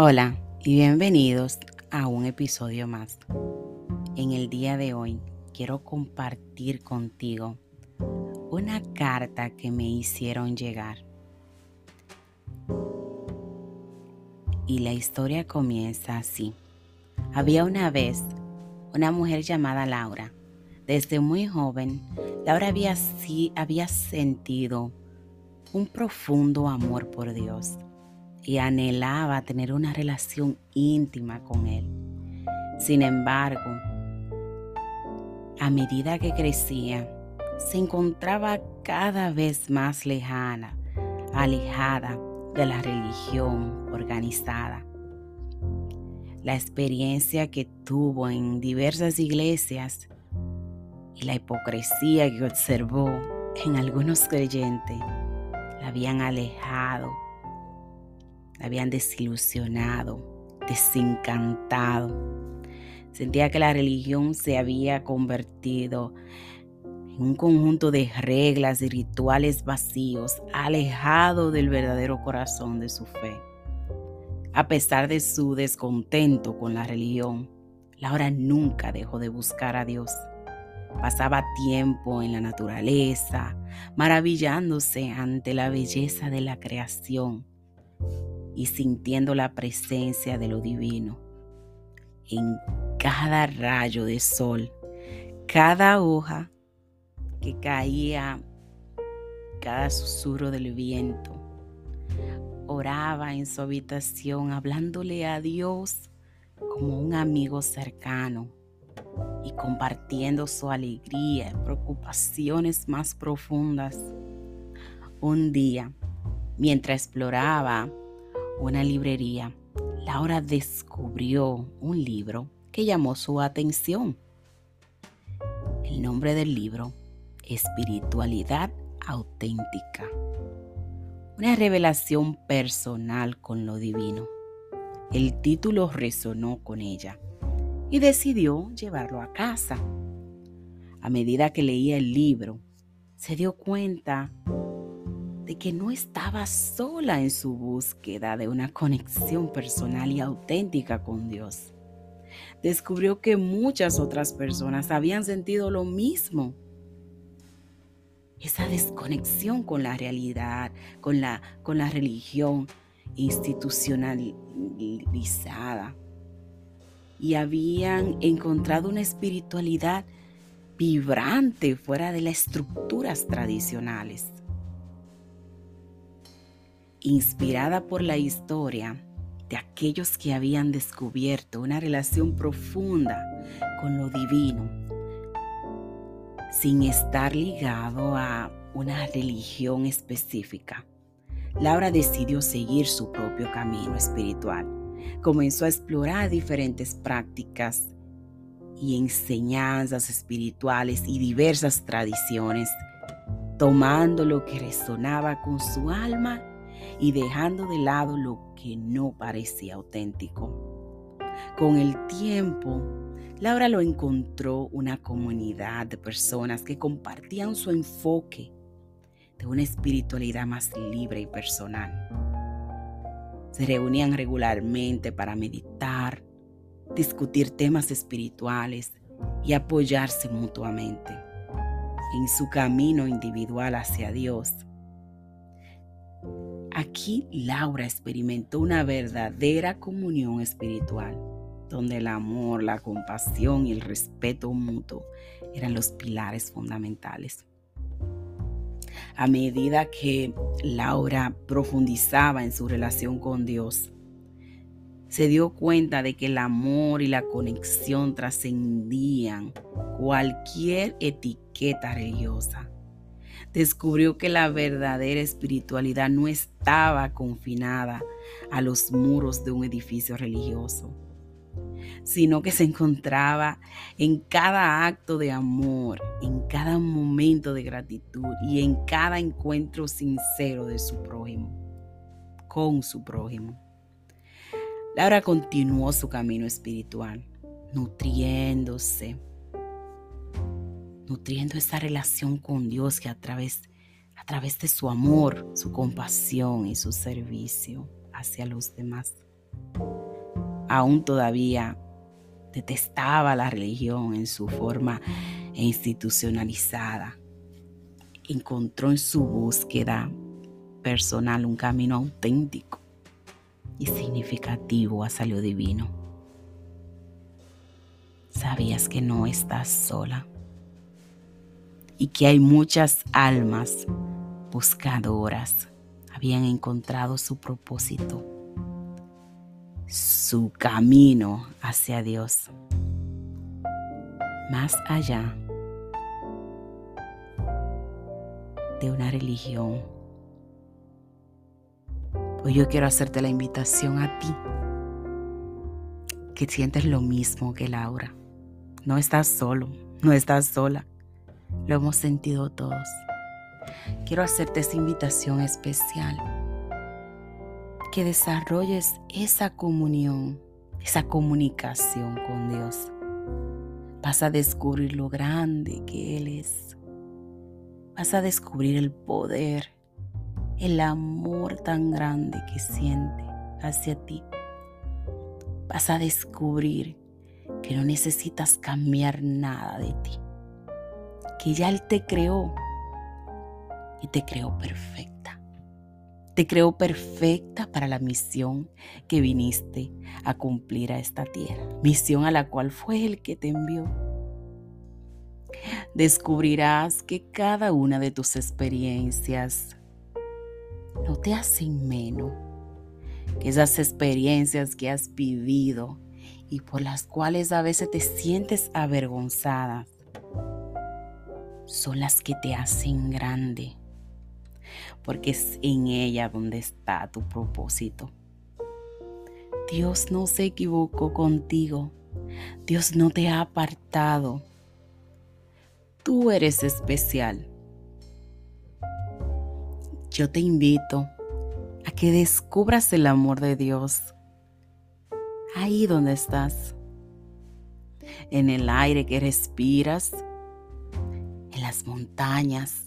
Hola y bienvenidos a un episodio más. En el día de hoy quiero compartir contigo una carta que me hicieron llegar. Y la historia comienza así. Había una vez una mujer llamada Laura. Desde muy joven, Laura había, había sentido un profundo amor por Dios y anhelaba tener una relación íntima con Él. Sin embargo, a medida que crecía, se encontraba cada vez más lejana, alejada de la religión organizada. La experiencia que tuvo en diversas iglesias y la hipocresía que observó en algunos creyentes la habían alejado habían desilusionado, desencantado. Sentía que la religión se había convertido en un conjunto de reglas y rituales vacíos, alejado del verdadero corazón de su fe. A pesar de su descontento con la religión, Laura nunca dejó de buscar a Dios. Pasaba tiempo en la naturaleza, maravillándose ante la belleza de la creación y sintiendo la presencia de lo divino. En cada rayo de sol, cada hoja que caía, cada susurro del viento. Oraba en su habitación hablándole a Dios como un amigo cercano y compartiendo su alegría y preocupaciones más profundas. Un día, mientras exploraba una librería, Laura descubrió un libro que llamó su atención. El nombre del libro, Espiritualidad auténtica. Una revelación personal con lo divino. El título resonó con ella y decidió llevarlo a casa. A medida que leía el libro, se dio cuenta de que no estaba sola en su búsqueda de una conexión personal y auténtica con Dios. Descubrió que muchas otras personas habían sentido lo mismo. Esa desconexión con la realidad, con la, con la religión institucionalizada. Y habían encontrado una espiritualidad vibrante fuera de las estructuras tradicionales inspirada por la historia de aquellos que habían descubierto una relación profunda con lo divino, sin estar ligado a una religión específica. Laura decidió seguir su propio camino espiritual. Comenzó a explorar diferentes prácticas y enseñanzas espirituales y diversas tradiciones, tomando lo que resonaba con su alma y dejando de lado lo que no parecía auténtico. Con el tiempo, Laura lo encontró una comunidad de personas que compartían su enfoque de una espiritualidad más libre y personal. Se reunían regularmente para meditar, discutir temas espirituales y apoyarse mutuamente en su camino individual hacia Dios Aquí Laura experimentó una verdadera comunión espiritual, donde el amor, la compasión y el respeto mutuo eran los pilares fundamentales. A medida que Laura profundizaba en su relación con Dios, se dio cuenta de que el amor y la conexión trascendían cualquier etiqueta religiosa descubrió que la verdadera espiritualidad no estaba confinada a los muros de un edificio religioso, sino que se encontraba en cada acto de amor, en cada momento de gratitud y en cada encuentro sincero de su prójimo, con su prójimo. Laura continuó su camino espiritual, nutriéndose, nutriendo esa relación con Dios que a través, a través de su amor, su compasión y su servicio hacia los demás. aún todavía detestaba la religión en su forma institucionalizada, encontró en su búsqueda personal un camino auténtico y significativo hacia lo divino. Sabías que no estás sola y que hay muchas almas buscadoras habían encontrado su propósito, su camino hacia Dios, más allá de una religión. Hoy yo quiero hacerte la invitación a ti, que sientes lo mismo que Laura. No estás solo, no estás sola. Lo hemos sentido todos. Quiero hacerte esa invitación especial. Que desarrolles esa comunión, esa comunicación con Dios. Vas a descubrir lo grande que Él es. Vas a descubrir el poder, el amor tan grande que siente hacia ti. Vas a descubrir que no necesitas cambiar nada de ti que ya Él te creó y te creó perfecta. Te creó perfecta para la misión que viniste a cumplir a esta tierra, misión a la cual fue el que te envió. Descubrirás que cada una de tus experiencias no te hacen menos, que esas experiencias que has vivido y por las cuales a veces te sientes avergonzada, son las que te hacen grande, porque es en ella donde está tu propósito. Dios no se equivocó contigo, Dios no te ha apartado. Tú eres especial. Yo te invito a que descubras el amor de Dios ahí donde estás, en el aire que respiras, las montañas,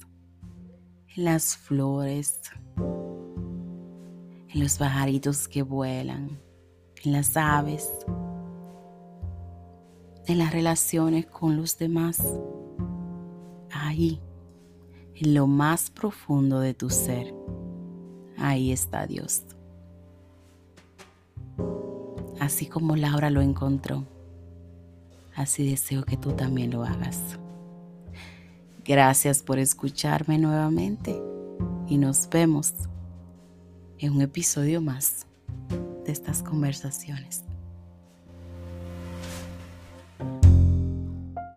en las flores, en los pajaritos que vuelan, en las aves, en las relaciones con los demás. Ahí, en lo más profundo de tu ser, ahí está Dios. Así como Laura lo encontró, así deseo que tú también lo hagas. Gracias por escucharme nuevamente y nos vemos en un episodio más de estas conversaciones.